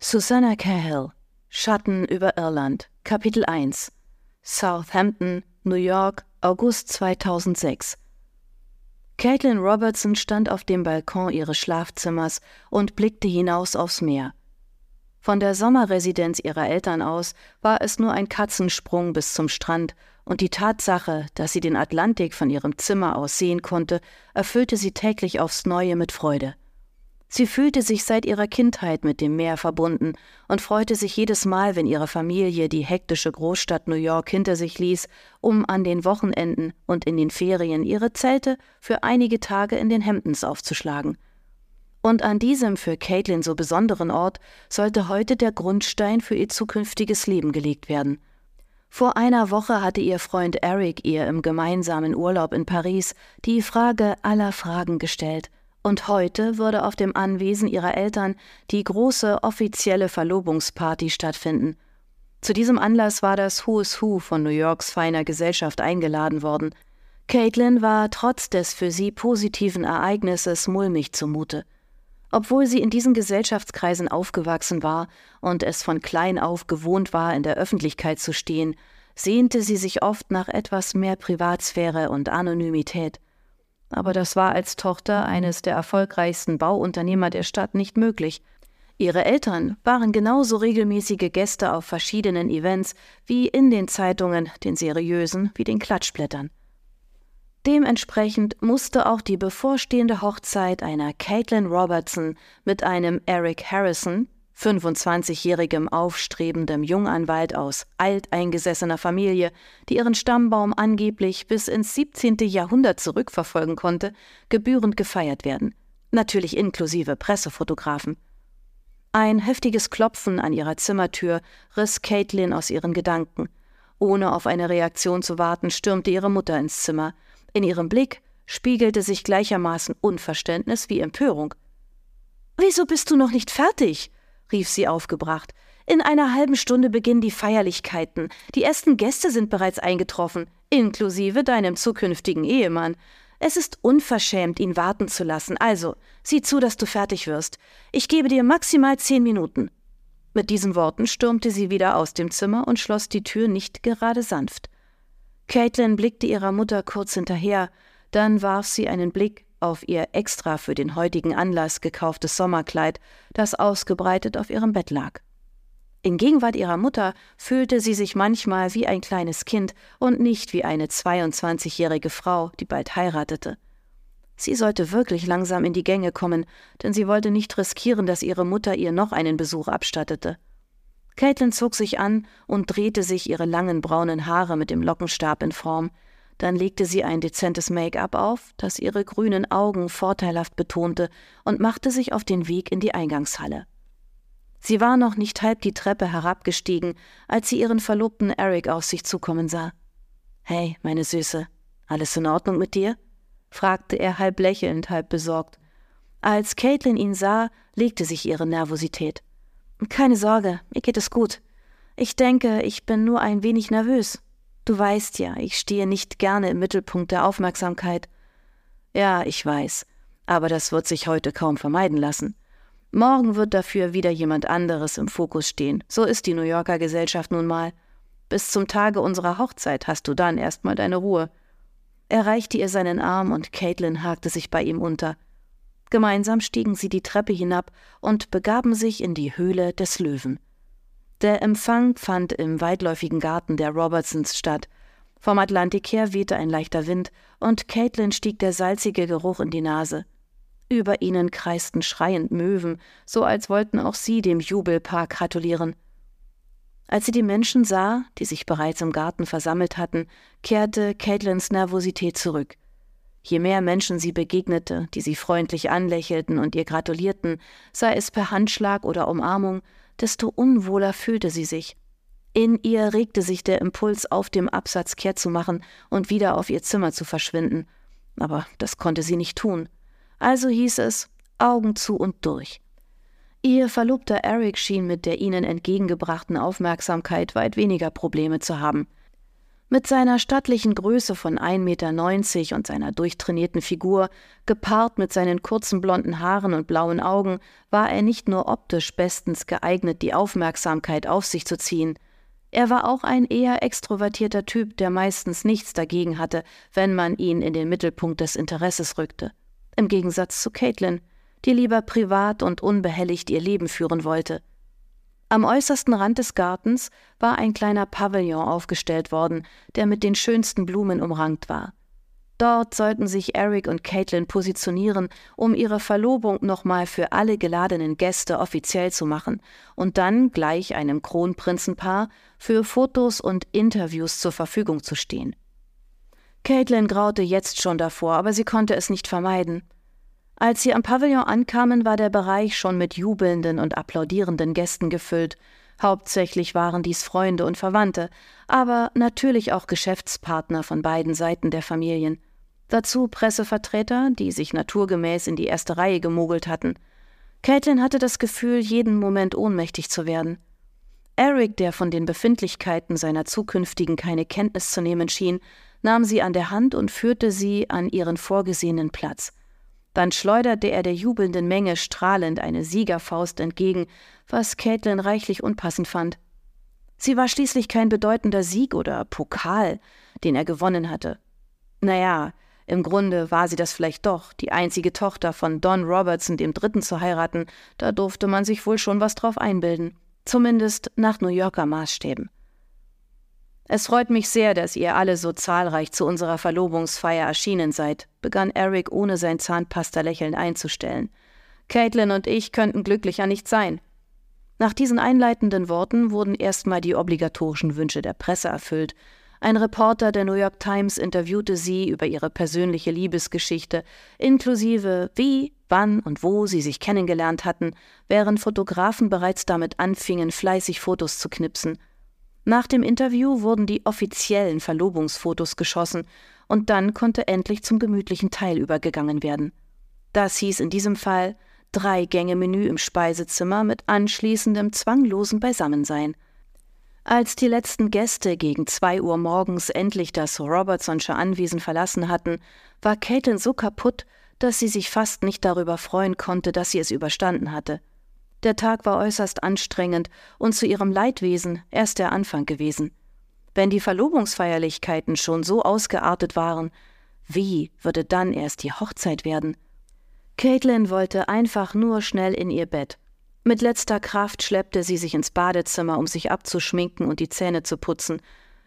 Susanna Cahill Schatten über Irland Kapitel 1 Southampton, New York, August 2006 Caitlin Robertson stand auf dem Balkon ihres Schlafzimmers und blickte hinaus aufs Meer. Von der Sommerresidenz ihrer Eltern aus war es nur ein Katzensprung bis zum Strand, und die Tatsache, dass sie den Atlantik von ihrem Zimmer aus sehen konnte, erfüllte sie täglich aufs neue mit Freude. Sie fühlte sich seit ihrer Kindheit mit dem Meer verbunden und freute sich jedes Mal, wenn ihre Familie die hektische Großstadt New York hinter sich ließ, um an den Wochenenden und in den Ferien ihre Zelte für einige Tage in den Hamptons aufzuschlagen. Und an diesem für Caitlin so besonderen Ort sollte heute der Grundstein für ihr zukünftiges Leben gelegt werden. Vor einer Woche hatte ihr Freund Eric ihr im gemeinsamen Urlaub in Paris die Frage aller Fragen gestellt – und heute würde auf dem Anwesen ihrer Eltern die große offizielle Verlobungsparty stattfinden. Zu diesem Anlass war das Who's Who von New Yorks feiner Gesellschaft eingeladen worden. Caitlin war trotz des für sie positiven Ereignisses mulmig zumute. Obwohl sie in diesen Gesellschaftskreisen aufgewachsen war und es von klein auf gewohnt war, in der Öffentlichkeit zu stehen, sehnte sie sich oft nach etwas mehr Privatsphäre und Anonymität aber das war als Tochter eines der erfolgreichsten Bauunternehmer der Stadt nicht möglich. Ihre Eltern waren genauso regelmäßige Gäste auf verschiedenen Events wie in den Zeitungen, den seriösen wie den Klatschblättern. Dementsprechend musste auch die bevorstehende Hochzeit einer Caitlin Robertson mit einem Eric Harrison, 25-jährigem aufstrebendem Junganwalt aus alteingesessener Familie, die ihren Stammbaum angeblich bis ins 17. Jahrhundert zurückverfolgen konnte, gebührend gefeiert werden, natürlich inklusive Pressefotografen. Ein heftiges Klopfen an ihrer Zimmertür riss Caitlin aus ihren Gedanken. Ohne auf eine Reaktion zu warten, stürmte ihre Mutter ins Zimmer. In ihrem Blick spiegelte sich gleichermaßen Unverständnis wie Empörung. Wieso bist du noch nicht fertig? Rief sie aufgebracht. In einer halben Stunde beginnen die Feierlichkeiten. Die ersten Gäste sind bereits eingetroffen, inklusive deinem zukünftigen Ehemann. Es ist unverschämt, ihn warten zu lassen. Also, sieh zu, dass du fertig wirst. Ich gebe dir maximal zehn Minuten. Mit diesen Worten stürmte sie wieder aus dem Zimmer und schloss die Tür nicht gerade sanft. Caitlin blickte ihrer Mutter kurz hinterher, dann warf sie einen Blick auf ihr extra für den heutigen Anlass gekauftes Sommerkleid, das ausgebreitet auf ihrem Bett lag. In Gegenwart ihrer Mutter fühlte sie sich manchmal wie ein kleines Kind und nicht wie eine 22-jährige Frau, die bald heiratete. Sie sollte wirklich langsam in die Gänge kommen, denn sie wollte nicht riskieren, dass ihre Mutter ihr noch einen Besuch abstattete. Caitlin zog sich an und drehte sich ihre langen braunen Haare mit dem Lockenstab in Form, dann legte sie ein dezentes Make-up auf, das ihre grünen Augen vorteilhaft betonte, und machte sich auf den Weg in die Eingangshalle. Sie war noch nicht halb die Treppe herabgestiegen, als sie ihren Verlobten Eric auf sich zukommen sah. Hey, meine Süße, alles in Ordnung mit dir? fragte er halb lächelnd, halb besorgt. Als Caitlin ihn sah, legte sich ihre Nervosität. Keine Sorge, mir geht es gut. Ich denke, ich bin nur ein wenig nervös. Du weißt ja, ich stehe nicht gerne im Mittelpunkt der Aufmerksamkeit. Ja, ich weiß, aber das wird sich heute kaum vermeiden lassen. Morgen wird dafür wieder jemand anderes im Fokus stehen. So ist die New Yorker Gesellschaft nun mal. Bis zum Tage unserer Hochzeit hast du dann erstmal deine Ruhe. Er reichte ihr seinen Arm und Caitlin hakte sich bei ihm unter. Gemeinsam stiegen sie die Treppe hinab und begaben sich in die Höhle des Löwen. Der Empfang fand im weitläufigen Garten der Robertsons statt. Vom Atlantik her wehte ein leichter Wind, und Caitlin stieg der salzige Geruch in die Nase. Über ihnen kreisten schreiend Möwen, so als wollten auch sie dem Jubelpaar gratulieren. Als sie die Menschen sah, die sich bereits im Garten versammelt hatten, kehrte Caitlins Nervosität zurück. Je mehr Menschen sie begegnete, die sie freundlich anlächelten und ihr gratulierten, sei es per Handschlag oder Umarmung, desto unwohler fühlte sie sich. In ihr regte sich der Impuls, auf dem Absatz kehrt zu machen und wieder auf ihr Zimmer zu verschwinden. Aber das konnte sie nicht tun. Also hieß es Augen zu und durch. Ihr Verlobter Eric schien mit der ihnen entgegengebrachten Aufmerksamkeit weit weniger Probleme zu haben. Mit seiner stattlichen Größe von 1,90 Meter und seiner durchtrainierten Figur, gepaart mit seinen kurzen blonden Haaren und blauen Augen, war er nicht nur optisch bestens geeignet, die Aufmerksamkeit auf sich zu ziehen. Er war auch ein eher extrovertierter Typ, der meistens nichts dagegen hatte, wenn man ihn in den Mittelpunkt des Interesses rückte. Im Gegensatz zu Caitlin, die lieber privat und unbehelligt ihr Leben führen wollte. Am äußersten Rand des Gartens war ein kleiner Pavillon aufgestellt worden, der mit den schönsten Blumen umrankt war. Dort sollten sich Eric und Caitlin positionieren, um ihre Verlobung nochmal für alle geladenen Gäste offiziell zu machen und dann gleich einem Kronprinzenpaar für Fotos und Interviews zur Verfügung zu stehen. Caitlin graute jetzt schon davor, aber sie konnte es nicht vermeiden. Als sie am Pavillon ankamen, war der Bereich schon mit jubelnden und applaudierenden Gästen gefüllt. Hauptsächlich waren dies Freunde und Verwandte, aber natürlich auch Geschäftspartner von beiden Seiten der Familien. Dazu Pressevertreter, die sich naturgemäß in die erste Reihe gemogelt hatten. Caitlin hatte das Gefühl, jeden Moment ohnmächtig zu werden. Eric, der von den Befindlichkeiten seiner zukünftigen keine Kenntnis zu nehmen schien, nahm sie an der Hand und führte sie an ihren vorgesehenen Platz. Dann schleuderte er der jubelnden Menge strahlend eine Siegerfaust entgegen, was Caitlin reichlich unpassend fand. Sie war schließlich kein bedeutender Sieg oder Pokal, den er gewonnen hatte. Naja, im Grunde war sie das vielleicht doch, die einzige Tochter von Don Robertson dem Dritten zu heiraten, da durfte man sich wohl schon was drauf einbilden, zumindest nach New Yorker Maßstäben. Es freut mich sehr, dass ihr alle so zahlreich zu unserer Verlobungsfeier erschienen seid, begann Eric ohne sein Zahnpasta-Lächeln einzustellen. Caitlin und ich könnten glücklicher nicht sein. Nach diesen einleitenden Worten wurden erstmal die obligatorischen Wünsche der Presse erfüllt. Ein Reporter der New York Times interviewte sie über ihre persönliche Liebesgeschichte, inklusive wie, wann und wo sie sich kennengelernt hatten, während Fotografen bereits damit anfingen, fleißig Fotos zu knipsen. Nach dem Interview wurden die offiziellen Verlobungsfotos geschossen und dann konnte endlich zum gemütlichen Teil übergegangen werden. Das hieß in diesem Fall drei Gänge Menü im Speisezimmer mit anschließendem zwanglosen Beisammensein. Als die letzten Gäste gegen zwei Uhr morgens endlich das Robertsonsche Anwesen verlassen hatten, war Caitlin so kaputt, dass sie sich fast nicht darüber freuen konnte, dass sie es überstanden hatte. Der Tag war äußerst anstrengend und zu ihrem Leidwesen erst der Anfang gewesen. Wenn die Verlobungsfeierlichkeiten schon so ausgeartet waren, wie würde dann erst die Hochzeit werden? Caitlin wollte einfach nur schnell in ihr Bett. Mit letzter Kraft schleppte sie sich ins Badezimmer, um sich abzuschminken und die Zähne zu putzen.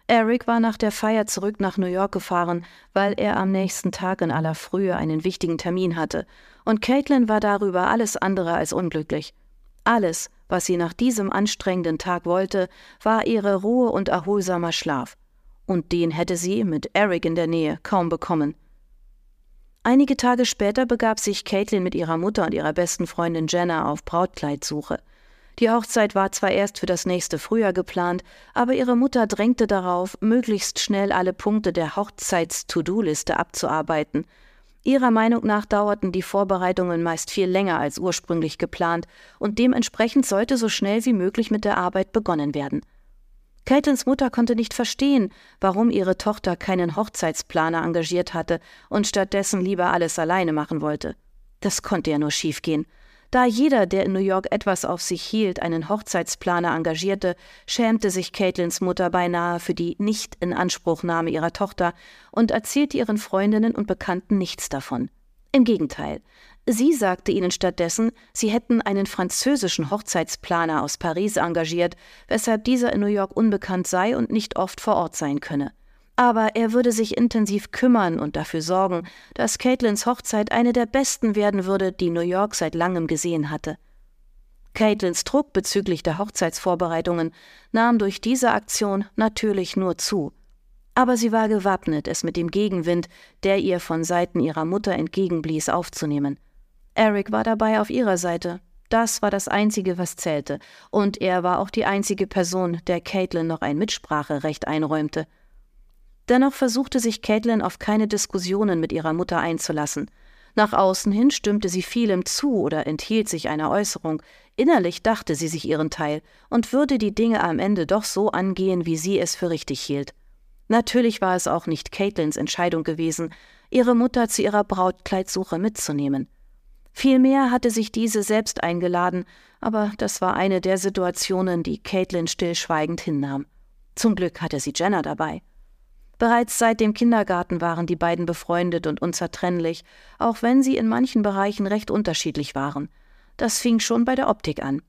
Eric war nach der Feier zurück nach New York gefahren, weil er am nächsten Tag in aller Frühe einen wichtigen Termin hatte, und Caitlin war darüber alles andere als unglücklich. Alles, was sie nach diesem anstrengenden Tag wollte, war ihre Ruhe und erholsamer Schlaf. Und den hätte sie mit Eric in der Nähe kaum bekommen. Einige Tage später begab sich Caitlin mit ihrer Mutter und ihrer besten Freundin Jenna auf Brautkleidsuche. Die Hochzeit war zwar erst für das nächste Frühjahr geplant, aber ihre Mutter drängte darauf, möglichst schnell alle Punkte der Hochzeits-To-Do-Liste abzuarbeiten – Ihrer Meinung nach dauerten die Vorbereitungen meist viel länger als ursprünglich geplant und dementsprechend sollte so schnell wie möglich mit der Arbeit begonnen werden. Caitons Mutter konnte nicht verstehen, warum ihre Tochter keinen Hochzeitsplaner engagiert hatte und stattdessen lieber alles alleine machen wollte. Das konnte ja nur schiefgehen. Da jeder, der in New York etwas auf sich hielt, einen Hochzeitsplaner engagierte, schämte sich Caitlins Mutter beinahe für die Nicht-Inanspruchnahme ihrer Tochter und erzählte ihren Freundinnen und Bekannten nichts davon. Im Gegenteil, sie sagte ihnen stattdessen, sie hätten einen französischen Hochzeitsplaner aus Paris engagiert, weshalb dieser in New York unbekannt sei und nicht oft vor Ort sein könne aber er würde sich intensiv kümmern und dafür sorgen, dass Caitlins Hochzeit eine der besten werden würde, die New York seit langem gesehen hatte. Caitlins Druck bezüglich der Hochzeitsvorbereitungen nahm durch diese Aktion natürlich nur zu. Aber sie war gewappnet, es mit dem Gegenwind, der ihr von Seiten ihrer Mutter entgegenblies, aufzunehmen. Eric war dabei auf ihrer Seite. Das war das Einzige, was zählte, und er war auch die einzige Person, der Caitlin noch ein Mitspracherecht einräumte. Dennoch versuchte sich Caitlin auf keine Diskussionen mit ihrer Mutter einzulassen. Nach außen hin stimmte sie vielem zu oder enthielt sich einer Äußerung. Innerlich dachte sie sich ihren Teil und würde die Dinge am Ende doch so angehen, wie sie es für richtig hielt. Natürlich war es auch nicht Caitlins Entscheidung gewesen, ihre Mutter zu ihrer Brautkleidsuche mitzunehmen. Vielmehr hatte sich diese selbst eingeladen, aber das war eine der Situationen, die Caitlin stillschweigend hinnahm. Zum Glück hatte sie Jenna dabei. Bereits seit dem Kindergarten waren die beiden befreundet und unzertrennlich, auch wenn sie in manchen Bereichen recht unterschiedlich waren. Das fing schon bei der Optik an.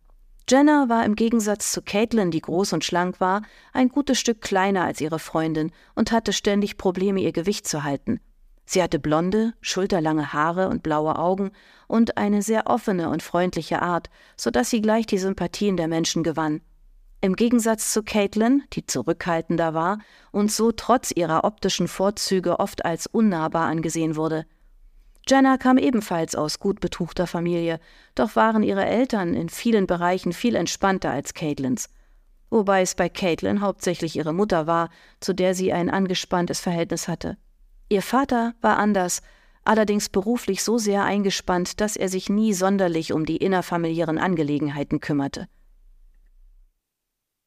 Jenna war im Gegensatz zu Caitlin, die groß und schlank war, ein gutes Stück kleiner als ihre Freundin und hatte ständig Probleme, ihr Gewicht zu halten. Sie hatte blonde, schulterlange Haare und blaue Augen und eine sehr offene und freundliche Art, so dass sie gleich die Sympathien der Menschen gewann. Im Gegensatz zu Caitlin, die zurückhaltender war und so trotz ihrer optischen Vorzüge oft als unnahbar angesehen wurde. Jenna kam ebenfalls aus gut betuchter Familie, doch waren ihre Eltern in vielen Bereichen viel entspannter als Caitlins. Wobei es bei Caitlin hauptsächlich ihre Mutter war, zu der sie ein angespanntes Verhältnis hatte. Ihr Vater war anders, allerdings beruflich so sehr eingespannt, dass er sich nie sonderlich um die innerfamiliären Angelegenheiten kümmerte.